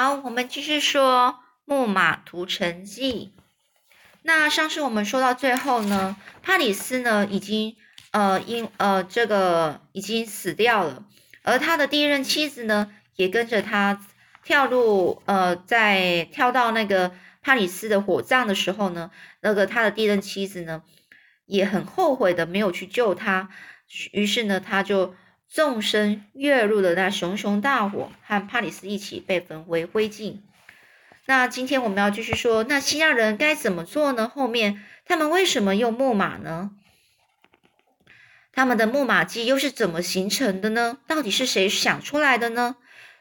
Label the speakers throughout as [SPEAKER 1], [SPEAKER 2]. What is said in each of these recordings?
[SPEAKER 1] 好，我们继续说木马屠城记。那上次我们说到最后呢，帕里斯呢已经呃因呃这个已经死掉了，而他的第一任妻子呢也跟着他跳入呃在跳到那个帕里斯的火葬的时候呢，那个他的第一任妻子呢也很后悔的没有去救他，于是呢他就。纵身跃入了那熊熊大火，和帕里斯一起被焚为灰烬。那今天我们要继续说，那希腊人该怎么做呢？后面他们为什么用木马呢？他们的木马计又是怎么形成的呢？到底是谁想出来的呢？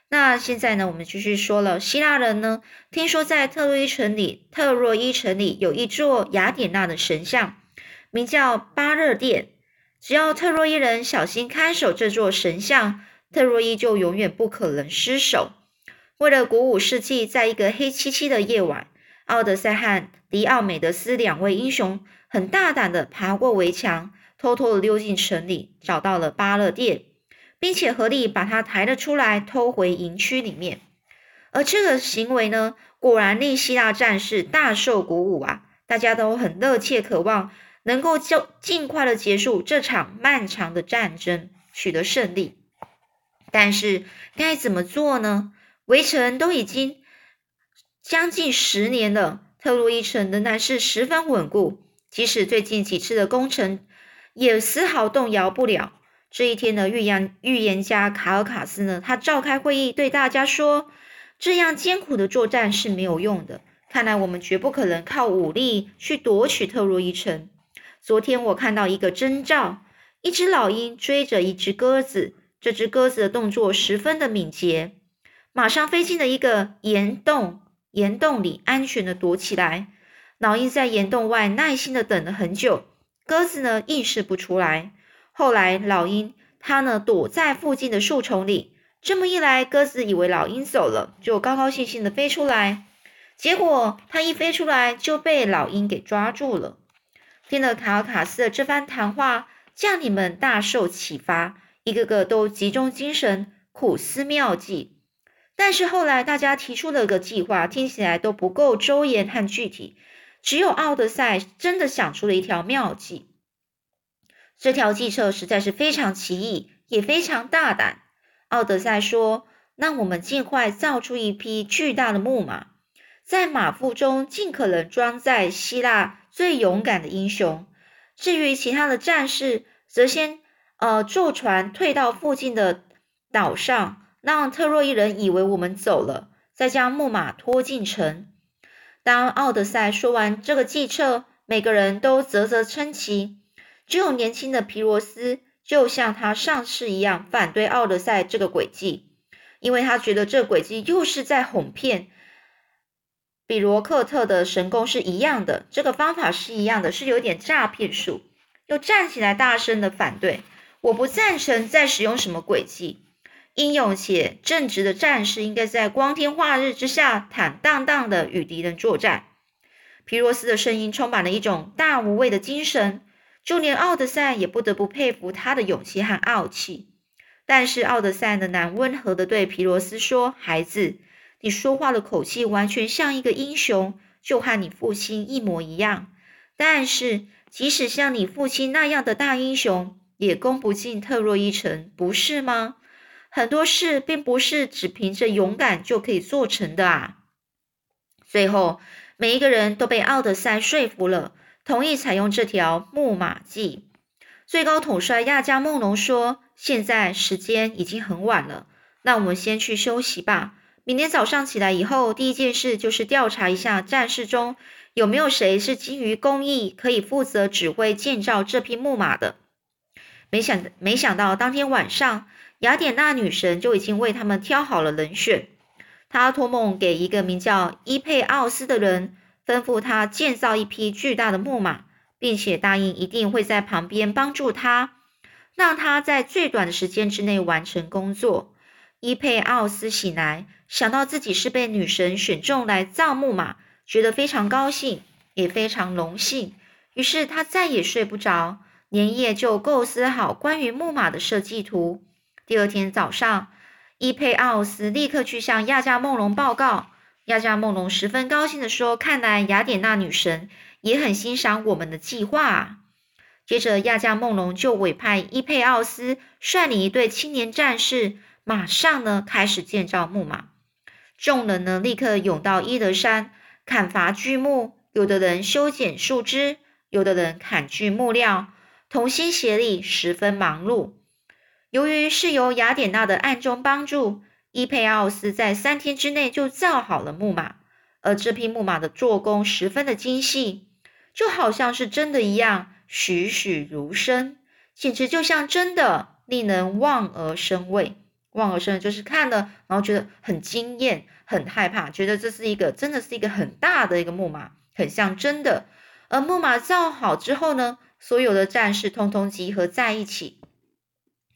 [SPEAKER 1] 那现在呢，我们继续说了，希腊人呢，听说在特洛伊城里，特洛伊城里有一座雅典娜的神像，名叫巴热殿。只要特洛伊人小心看守这座神像，特洛伊就永远不可能失守。为了鼓舞士气，在一个黑漆漆的夜晚，奥德赛和迪奥美德斯两位英雄很大胆地爬过围墙，偷偷地溜进城里，找到了巴勒殿，并且合力把他抬了出来，偷回营区里面。而这个行为呢，果然令希腊战士大受鼓舞啊！大家都很热切渴望。能够就尽快的结束这场漫长的战争，取得胜利。但是该怎么做呢？围城都已经将近十年了，特洛伊城仍然是十分稳固，即使最近几次的攻城也丝毫动摇不了。这一天的预言预言家卡尔卡斯呢，他召开会议，对大家说：“这样艰苦的作战是没有用的，看来我们绝不可能靠武力去夺取特洛伊城。”昨天我看到一个征兆，一只老鹰追着一只鸽子，这只鸽子的动作十分的敏捷，马上飞进了一个岩洞，岩洞里安全的躲起来。老鹰在岩洞外耐心的等了很久，鸽子呢意识不出来。后来老鹰它呢躲在附近的树丛里，这么一来，鸽子以为老鹰走了，就高高兴兴的飞出来，结果它一飞出来就被老鹰给抓住了。听了卡尔卡斯的这番谈话，将领们大受启发，一个个都集中精神苦思妙计。但是后来大家提出了个计划，听起来都不够周延和具体。只有奥德赛真的想出了一条妙计。这条计策实在是非常奇异，也非常大胆。奥德赛说：“那我们尽快造出一匹巨大的木马，在马腹中尽可能装载希腊。”最勇敢的英雄。至于其他的战士，则先呃坐船退到附近的岛上，让特洛伊人以为我们走了，再将木马拖进城。当奥德赛说完这个计策，每个人都啧啧称奇。只有年轻的皮罗斯，就像他上次一样，反对奥德赛这个诡计，因为他觉得这诡计又是在哄骗。比罗克特的神功是一样的，这个方法是一样的，是有点诈骗术。又站起来大声的反对，我不赞成再使用什么诡计。英勇且正直的战士应该在光天化日之下坦荡荡的与敌人作战。皮罗斯的声音充满了一种大无畏的精神，就连奥德赛也不得不佩服他的勇气和傲气。但是奥德赛仍然温和的对皮罗斯说：“孩子。”你说话的口气完全像一个英雄，就和你父亲一模一样。但是，即使像你父亲那样的大英雄，也攻不进特洛伊城，不是吗？很多事并不是只凭着勇敢就可以做成的啊！最后，每一个人都被奥德赛说服了，同意采用这条木马计。最高统帅亚加梦龙说：“现在时间已经很晚了，那我们先去休息吧。”明天早上起来以后，第一件事就是调查一下战士中有没有谁是基于公义可以负责指挥建造这匹木马的。没想没想到，当天晚上，雅典娜女神就已经为他们挑好了人选。她托梦给一个名叫伊佩奥斯的人，吩咐他建造一匹巨大的木马，并且答应一定会在旁边帮助他，让他在最短的时间之内完成工作。伊佩奥斯醒来。想到自己是被女神选中来造木马，觉得非常高兴，也非常荣幸。于是他再也睡不着，连夜就构思好关于木马的设计图。第二天早上，伊佩奥斯立刻去向亚加梦龙报告。亚加梦龙十分高兴地说：“看来雅典娜女神也很欣赏我们的计划。”接着，亚加梦龙就委派伊佩奥斯率领一队青年战士，马上呢开始建造木马。众人呢立刻涌到伊德山砍伐巨木，有的人修剪树枝，有的人砍锯木料，同心协力，十分忙碌。由于是由雅典娜的暗中帮助，伊佩奥斯在三天之内就造好了木马，而这匹木马的做工十分的精细，就好像是真的一样。栩栩如生，简直就像真的，令人望而生畏。望而生就是看了，然后觉得很惊艳、很害怕，觉得这是一个真的是一个很大的一个木马，很像真的。而木马造好之后呢，所有的战士通通集合在一起。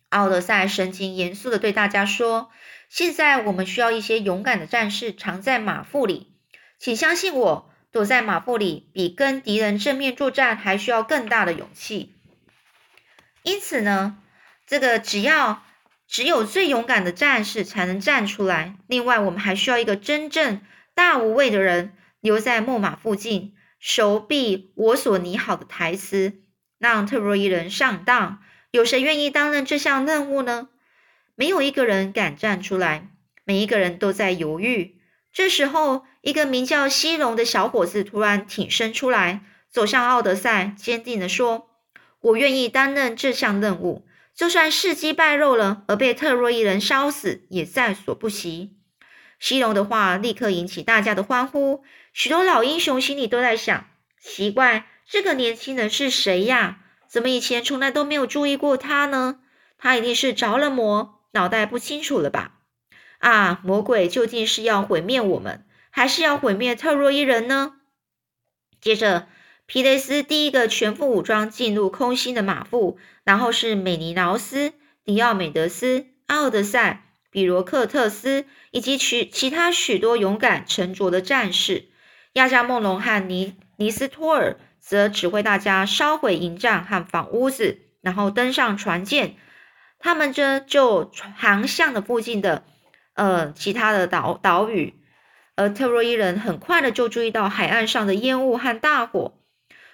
[SPEAKER 1] 奥德赛神情严肃的对大家说：“现在我们需要一些勇敢的战士藏在马腹里，请相信我。”躲在马腹里，比跟敌人正面作战还需要更大的勇气。因此呢，这个只要只有最勇敢的战士才能站出来。另外，我们还需要一个真正大无畏的人留在木马附近，手臂我所拟好的台词，让特洛伊人上当。有谁愿意担任这项任务呢？没有一个人敢站出来，每一个人都在犹豫。这时候，一个名叫西隆的小伙子突然挺身出来，走向奥德赛，坚定地说：“我愿意担任这项任务，就算事机败露了，而被特洛伊人烧死，也在所不惜。”西隆的话立刻引起大家的欢呼，许多老英雄心里都在想：奇怪，这个年轻人是谁呀？怎么以前从来都没有注意过他呢？他一定是着了魔，脑袋不清楚了吧？啊！魔鬼究竟是要毁灭我们，还是要毁灭特洛伊人呢？接着，皮雷斯第一个全副武装进入空心的马腹，然后是美尼劳斯、迪奥美德斯、奥德赛、比罗克特斯以及其其他许多勇敢沉着的战士。亚加梦龙和尼尼斯托尔则指挥大家烧毁营帐和房屋子，然后登上船舰。他们这就航向了附近的。呃，其他的岛岛屿，而特洛伊人很快的就注意到海岸上的烟雾和大火。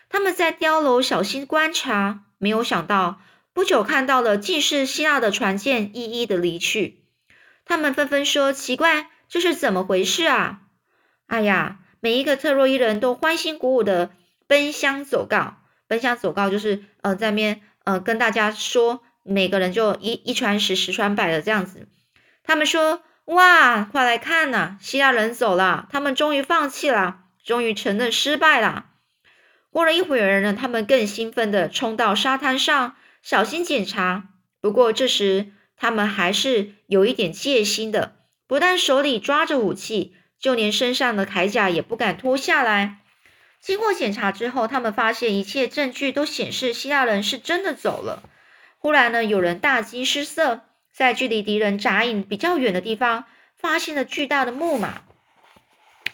[SPEAKER 1] 他们在碉楼小心观察，没有想到不久看到了尽是希腊的船舰一一的离去。他们纷纷说：“奇怪，这是怎么回事啊？”哎呀，每一个特洛伊人都欢欣鼓舞的奔相走告，奔相走告就是呃在面呃跟大家说，每个人就一一传十，十传百的这样子。他们说。哇，快来看呐！希腊人走了，他们终于放弃了，终于承认失败了。过了一会儿呢，他们更兴奋地冲到沙滩上，小心检查。不过这时他们还是有一点戒心的，不但手里抓着武器，就连身上的铠甲也不敢脱下来。经过检查之后，他们发现一切证据都显示希腊人是真的走了。忽然呢，有人大惊失色。在距离敌人扎营比较远的地方，发现了巨大的木马。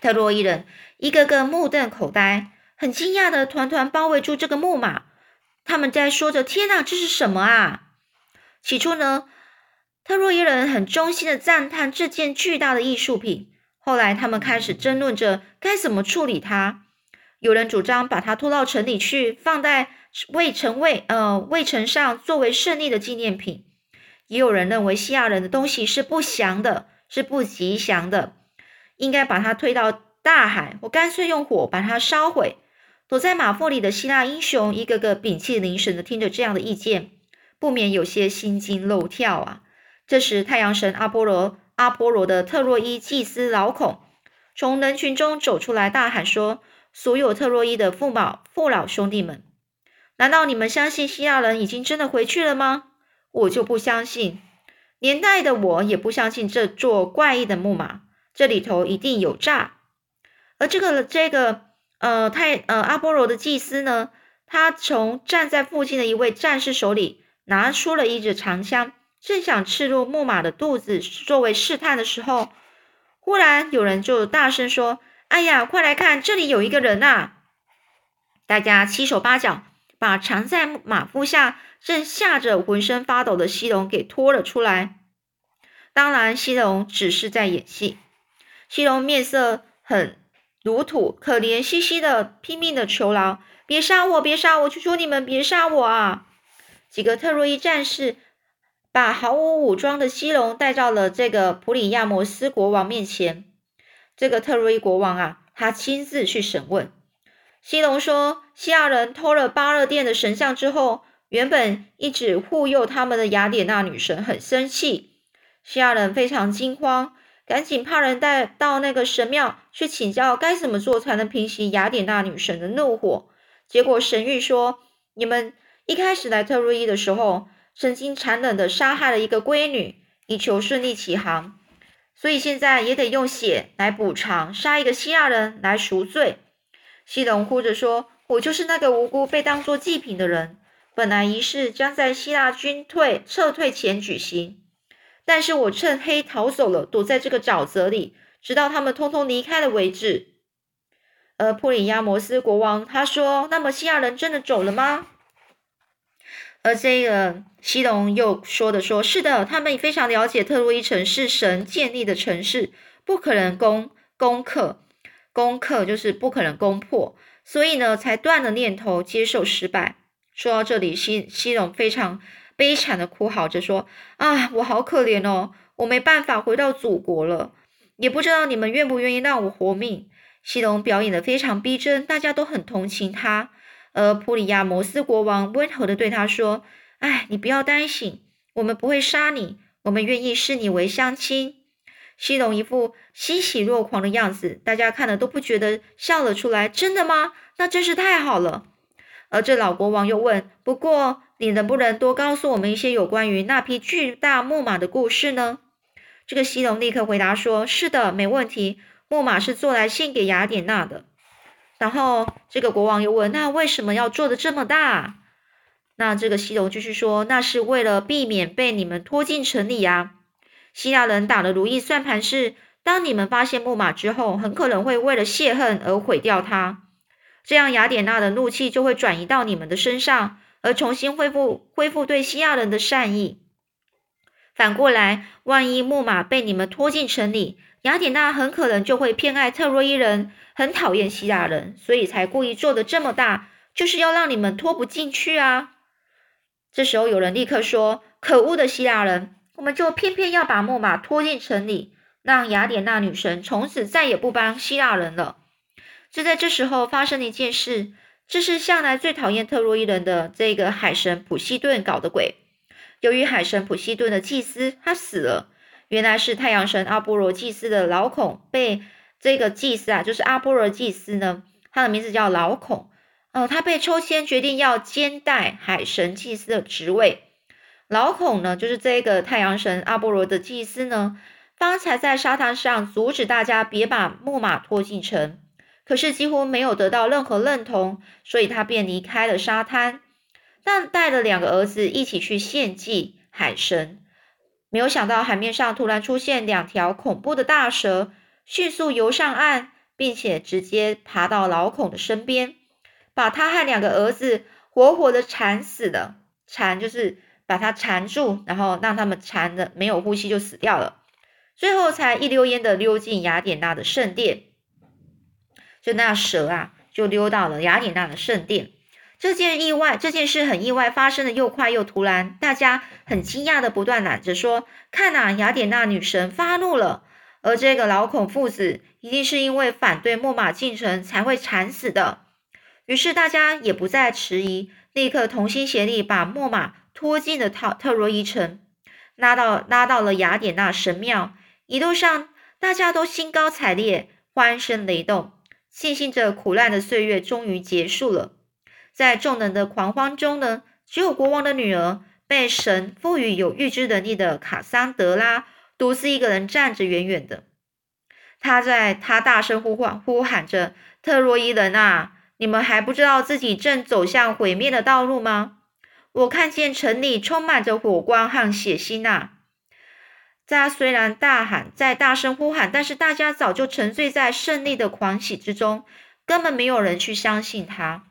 [SPEAKER 1] 特洛伊人一个个目瞪口呆，很惊讶的团团包围住这个木马。他们在说着：“天哪，这是什么啊？”起初呢，特洛伊人很衷心的赞叹这件巨大的艺术品。后来，他们开始争论着该怎么处理它。有人主张把它拖到城里去，放在卫城卫呃卫城上，作为胜利的纪念品。也有人认为希腊人的东西是不祥的，是不吉祥的，应该把它推到大海，我干脆用火把它烧毁。躲在马腹里的希腊英雄一个个屏气凝神的听着这样的意见，不免有些心惊肉跳啊。这时，太阳神阿波罗阿波罗的特洛伊祭司老孔从人群中走出来，大喊说：“所有特洛伊的父老父老兄弟们，难道你们相信希腊人已经真的回去了吗？”我就不相信，年代的我也不相信这座怪异的木马，这里头一定有诈。而这个这个呃太呃阿波罗的祭司呢，他从站在附近的一位战士手里拿出了一支长枪，正想刺入木马的肚子作为试探的时候，忽然有人就大声说：“哎呀，快来看，这里有一个人啊！”大家七手八脚把藏在马腹下。正吓着浑身发抖的西龙给拖了出来。当然，西龙只是在演戏。西龙面色很如土，可怜兮兮的，拼命的求饶：“别杀我，别杀我！求求你们别杀我啊！”几个特洛伊战士把毫无武装的西龙带到了这个普里亚摩斯国王面前。这个特洛伊国王啊，他亲自去审问。西龙说：“西亚人偷了巴勒殿的神像之后，原本一直护佑他们的雅典娜女神很生气。西亚人非常惊慌。”赶紧派人带到那个神庙去请教该怎么做才能平息雅典娜女神的怒火。结果神谕说：“你们一开始来特洛伊的时候，曾经残忍的杀害了一个闺女，以求顺利起航，所以现在也得用血来补偿，杀一个希腊人来赎罪。”西隆哭着说：“我就是那个无辜被当作祭品的人。本来仪式将在希腊军退撤退前举行。”但是我趁黑逃走了，躲在这个沼泽里，直到他们通通离开了为止。而普里亚摩斯国王他说：“那么西亚人真的走了吗？”而这个西隆又说的说：“是的，他们非常了解特洛伊城是神建立的城市，不可能攻攻克，攻克就是不可能攻破，所以呢，才断了念头，接受失败。”说到这里，西西隆非常。悲惨的哭嚎着说：“啊，我好可怜哦，我没办法回到祖国了，也不知道你们愿不愿意让我活命。”西龙表演的非常逼真，大家都很同情他。而普里亚摩斯国王温和的对他说：“哎，你不要担心，我们不会杀你，我们愿意视你为乡亲。”西龙一副欣喜若狂的样子，大家看了都不觉得笑了出来。真的吗？那真是太好了。而这老国王又问：“不过……”你能不能多告诉我们一些有关于那匹巨大木马的故事呢？这个西龙立刻回答说：“是的，没问题。木马是做来献给雅典娜的。”然后这个国王又问：“那为什么要做的这么大？”那这个西龙继续说：“那是为了避免被你们拖进城里呀。希腊人打的如意算盘是，当你们发现木马之后，很可能会为了泄恨而毁掉它，这样雅典娜的怒气就会转移到你们的身上。”而重新恢复恢复对西亚人的善意。反过来，万一木马被你们拖进城里，雅典娜很可能就会偏爱特洛伊人，很讨厌希腊人，所以才故意做的这么大，就是要让你们拖不进去啊。这时候有人立刻说：“可恶的希腊人，我们就偏偏要把木马拖进城里，让雅典娜女神从此再也不帮希腊人了。”就在这时候，发生了一件事。这是向来最讨厌特洛伊人的这个海神普西顿搞的鬼。由于海神普西顿的祭司他死了，原来是太阳神阿波罗祭司的老孔被这个祭司啊，就是阿波罗祭司呢，他的名字叫老孔。哦，他被抽签决定要兼代海神祭司的职位。老孔呢，就是这个太阳神阿波罗的祭司呢，方才在沙滩上阻止大家别把木马拖进城。可是几乎没有得到任何认同，所以他便离开了沙滩，但带了两个儿子一起去献祭海神。没有想到海面上突然出现两条恐怖的大蛇，迅速游上岸，并且直接爬到老孔的身边，把他和两个儿子活活的缠死了。缠就是把他缠住，然后让他们缠的没有呼吸就死掉了，最后才一溜烟的溜进雅典娜的圣殿。就那蛇啊，就溜到了雅典娜的圣殿。这件意外，这件事很意外，发生的又快又突然，大家很惊讶的不断喊着说：“看呐，雅典娜女神发怒了。”而这个老孔父子一定是因为反对木马进城才会惨死的。于是大家也不再迟疑，立刻同心协力把木马拖进了特特洛伊城，拉到拉到了雅典娜神庙。一路上，大家都兴高采烈，欢声雷动。庆幸着苦难的岁月终于结束了，在众人的狂欢中呢，只有国王的女儿被神赋予有预知能力的卡桑德拉独自一个人站着远远的。他在他大声呼唤呼喊着：“特洛伊人啊，你们还不知道自己正走向毁灭的道路吗？我看见城里充满着火光和血腥啊呐！”他虽然大喊，在大声呼喊，但是大家早就沉醉在胜利的狂喜之中，根本没有人去相信他。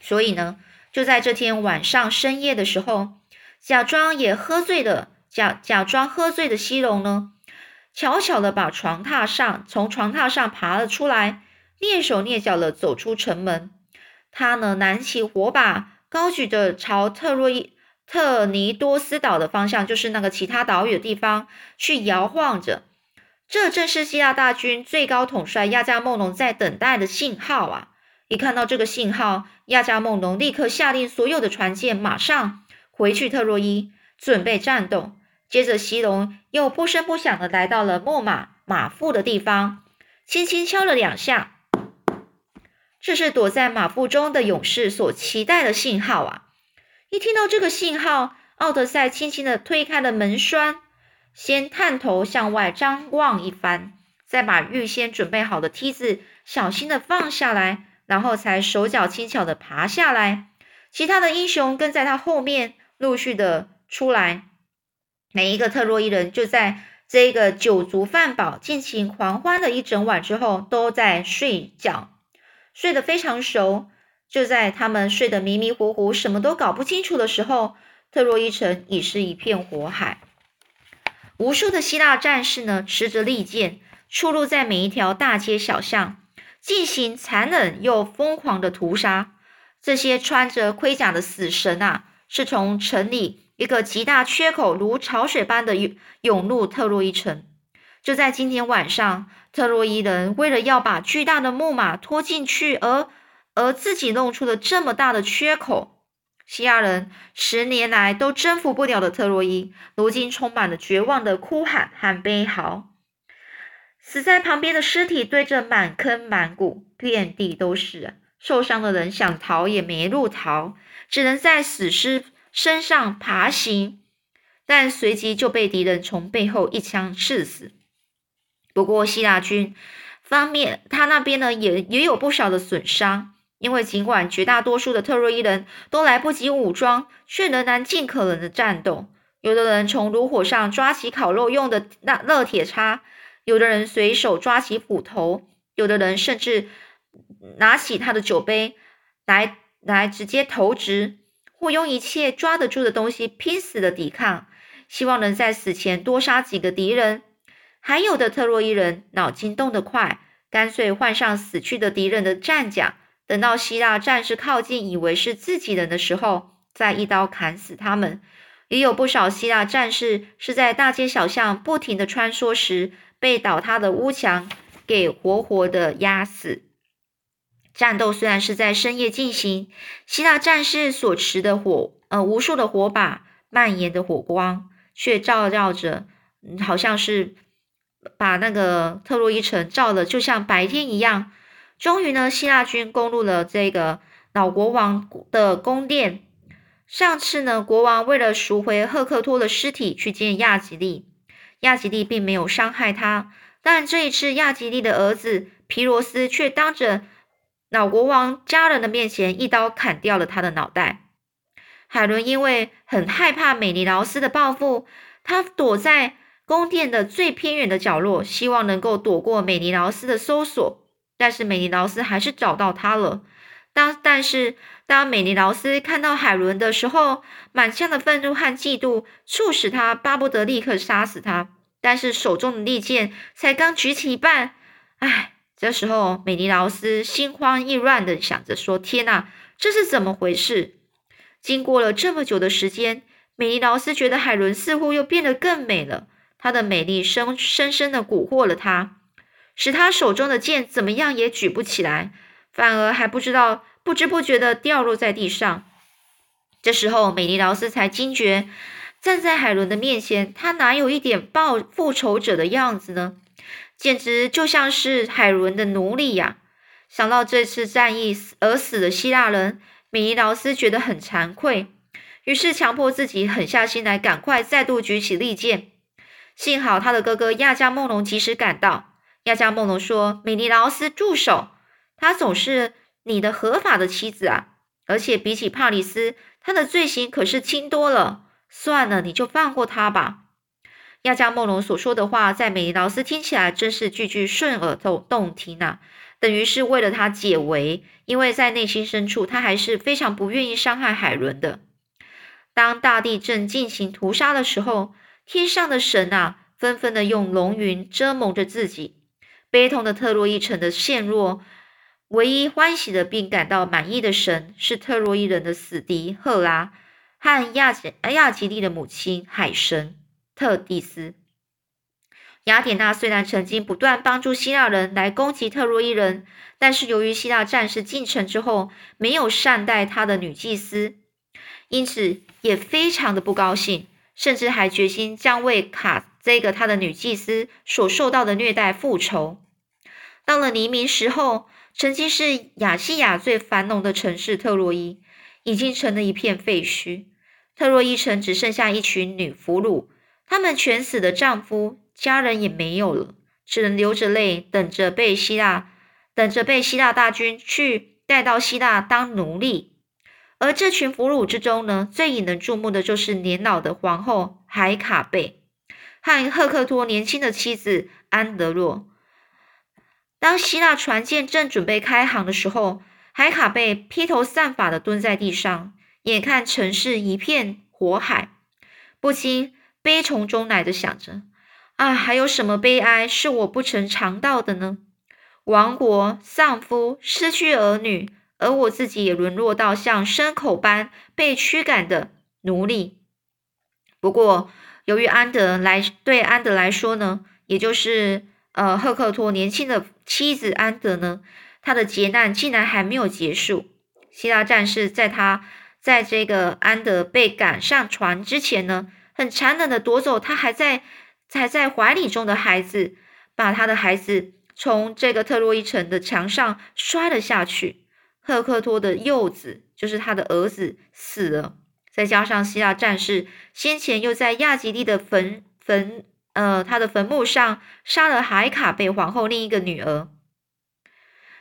[SPEAKER 1] 所以呢，就在这天晚上深夜的时候，假装也喝醉的，假假装喝醉的西龙呢，悄悄的把床榻上从床榻上爬了出来，蹑手蹑脚的走出城门。他呢，拿起火把，高举着朝特洛伊特尼多斯岛的方向，就是那个其他岛屿的地方，去摇晃着。这正是希腊大军最高统帅亚加梦农在等待的信号啊！一看到这个信号，亚加梦农立刻下令所有的船舰马上回去特洛伊，准备战斗。接着，西龙又不声不响的来到了木马马腹的地方，轻轻敲了两下。这是躲在马腹中的勇士所期待的信号啊！一听到这个信号，奥德赛轻轻地推开了门栓。先探头向外张望一番，再把预先准备好的梯子小心地放下来，然后才手脚轻巧地爬下来。其他的英雄跟在他后面陆续的出来。每一个特洛伊人就在这个酒足饭饱、尽情狂欢的一整晚之后，都在睡觉，睡得非常熟。就在他们睡得迷迷糊糊、什么都搞不清楚的时候，特洛伊城已是一片火海。无数的希腊战士呢，持着利剑，出入在每一条大街小巷，进行残忍又疯狂的屠杀。这些穿着盔甲的死神啊，是从城里一个极大缺口，如潮水般的涌涌入特洛伊城。就在今天晚上，特洛伊人为了要把巨大的木马拖进去，而而自己弄出了这么大的缺口。希腊人十年来都征服不了的特洛伊，如今充满了绝望的哭喊和悲嚎。死在旁边的尸体堆着满坑满谷，遍地都是。受伤的人想逃也没路逃，只能在死尸身上爬行，但随即就被敌人从背后一枪刺死。不过希腊军方面，他那边呢也也有不少的损伤。因为尽管绝大多数的特洛伊人都来不及武装，却仍然尽可能的战斗。有的人从炉火上抓起烤肉用的那热铁叉，有的人随手抓起斧头，有的人甚至拿起他的酒杯来来直接投掷，或用一切抓得住的东西拼死的抵抗，希望能在死前多杀几个敌人。还有的特洛伊人脑筋动得快，干脆换上死去的敌人的战甲。等到希腊战士靠近，以为是自己人的时候，再一刀砍死他们。也有不少希腊战士是在大街小巷不停的穿梭时，被倒塌的屋墙给活活的压死。战斗虽然是在深夜进行，希腊战士所持的火，呃，无数的火把蔓延的火光，却照耀着，好像是把那个特洛伊城照的，就像白天一样。终于呢，希腊军攻入了这个老国王的宫殿。上次呢，国王为了赎回赫克托的尸体去见亚吉利，亚吉利并没有伤害他。但这一次，亚吉利的儿子皮罗斯却当着老国王家人的面前一刀砍掉了他的脑袋。海伦因为很害怕美尼劳斯的报复，他躲在宫殿的最偏远的角落，希望能够躲过美尼劳斯的搜索。但是美尼劳斯还是找到他了。当但是当美尼劳斯看到海伦的时候，满腔的愤怒和嫉妒促使他巴不得立刻杀死他。但是手中的利剑才刚举起一半，唉，这时候美尼劳斯心慌意乱的想着说：“天哪，这是怎么回事？”经过了这么久的时间，美尼劳斯觉得海伦似乎又变得更美了。她的美丽深深深的蛊惑了他。使他手中的剑怎么样也举不起来，反而还不知道不知不觉的掉落在地上。这时候，美尼劳斯才惊觉，站在海伦的面前，他哪有一点报复仇者的样子呢？简直就像是海伦的奴隶呀！想到这次战役死而死的希腊人，米尼劳斯觉得很惭愧，于是强迫自己狠下心来，赶快再度举起利剑。幸好他的哥哥亚加梦龙及时赶到。亚加梦龙说：“美尼劳斯，住手！她总是你的合法的妻子啊，而且比起帕里斯，她的罪行可是轻多了。算了，你就放过她吧。”亚加梦龙所说的话，在美尼劳斯听起来真是句句顺耳动动听啊，等于是为了他解围，因为在内心深处，他还是非常不愿意伤害海伦的。当大地正进行屠杀的时候。天上的神啊，纷纷的用龙云遮蒙着自己。悲痛的特洛伊城的陷落，唯一欢喜的并感到满意的神，是特洛伊人的死敌赫拉和亚吉亚吉利的母亲海神特蒂斯。雅典娜虽然曾经不断帮助希腊人来攻击特洛伊人，但是由于希腊战士进城之后没有善待他的女祭司，因此也非常的不高兴，甚至还决心将为卡这个他的女祭司所受到的虐待复仇。到了黎明时候，曾经是亚细亚最繁荣的城市特洛伊，已经成了一片废墟。特洛伊城只剩下一群女俘虏，她们全死的丈夫。家人也没有了，只能流着泪等着被希腊，等着被希腊大军去带到希腊当奴隶。而这群俘虏之中呢，最引人注目的就是年老的皇后海卡贝和赫克托年轻的妻子安德洛。当希腊船舰正准备开航的时候，海卡贝披头散发的蹲在地上，眼看城市一片火海，不禁悲从中来的想着。啊，还有什么悲哀是我不曾尝到的呢？亡国、丧夫、失去儿女，而我自己也沦落到像牲口般被驱赶的奴隶。不过，由于安德来对安德来说呢，也就是呃赫克托年轻的妻子安德呢，他的劫难竟然还没有结束。希腊战士在他在这个安德被赶上船之前呢，很残忍的夺走他还在。还在怀里中的孩子，把他的孩子从这个特洛伊城的墙上摔了下去。赫克托的幼子，就是他的儿子，死了。再加上希腊战士先前又在亚吉利的坟坟呃他的坟墓上杀了海卡贝皇后另一个女儿，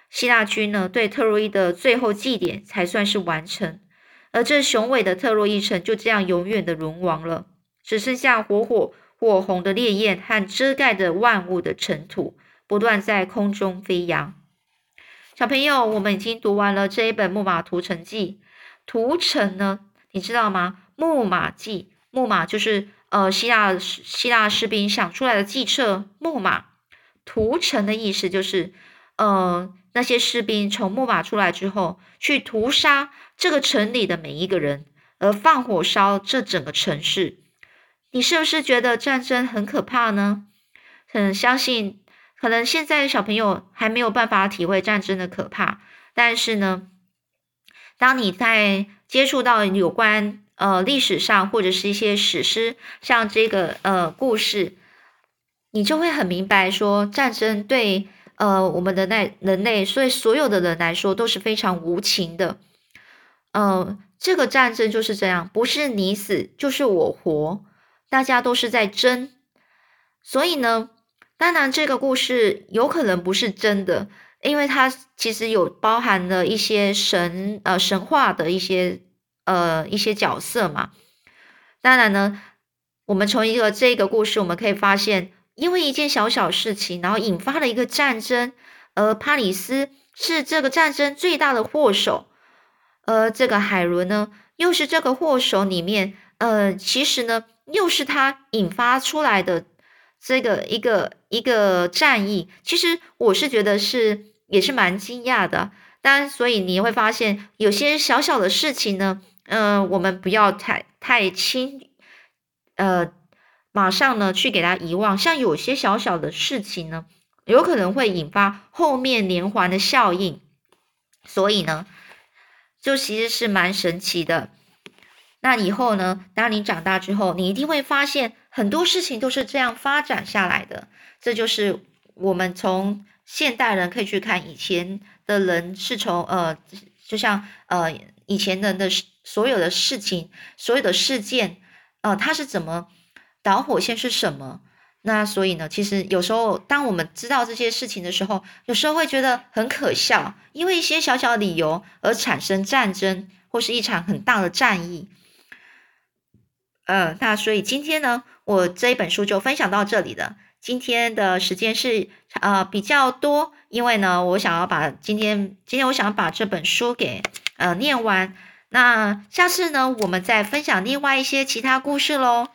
[SPEAKER 1] 希腊军呢对特洛伊的最后祭典才算是完成。而这雄伟的特洛伊城就这样永远的沦亡了，只剩下火火。火红的烈焰和遮盖着万物的尘土，不断在空中飞扬。小朋友，我们已经读完了这一本《木马屠城记》。屠城呢，你知道吗？木马记，木马就是呃希腊希腊士兵想出来的计策。木马屠城的意思就是，呃那些士兵从木马出来之后，去屠杀这个城里的每一个人，而放火烧这整个城市。你是不是觉得战争很可怕呢？很相信，可能现在的小朋友还没有办法体会战争的可怕。但是呢，当你在接触到有关呃历史上或者是一些史诗，像这个呃故事，你就会很明白，说战争对呃我们的那人类，所以所有的人来说都是非常无情的。嗯，这个战争就是这样，不是你死就是我活。大家都是在争，所以呢，当然这个故事有可能不是真的，因为它其实有包含了一些神呃神话的一些呃一些角色嘛。当然呢，我们从一个这个故事，我们可以发现，因为一件小小事情，然后引发了一个战争，而帕里斯是这个战争最大的祸首，而这个海伦呢，又是这个祸首里面，呃，其实呢。又是他引发出来的这个一个一个战役，其实我是觉得是也是蛮惊讶的。当然，所以你会发现有些小小的事情呢，嗯，我们不要太太轻，呃，马上呢去给他遗忘。像有些小小的事情呢，有可能会引发后面连环的效应，所以呢，就其实是蛮神奇的。那以后呢？当你长大之后，你一定会发现很多事情都是这样发展下来的。这就是我们从现代人可以去看以前的人是从呃，就像呃以前人的所有的事情、所有的事件，呃，它是怎么导火线是什么？那所以呢，其实有时候当我们知道这些事情的时候，有时候会觉得很可笑，因为一些小小理由而产生战争或是一场很大的战役。嗯，那所以今天呢，我这一本书就分享到这里了。今天的时间是呃比较多，因为呢，我想要把今天今天我想把这本书给呃念完。那下次呢，我们再分享另外一些其他故事喽。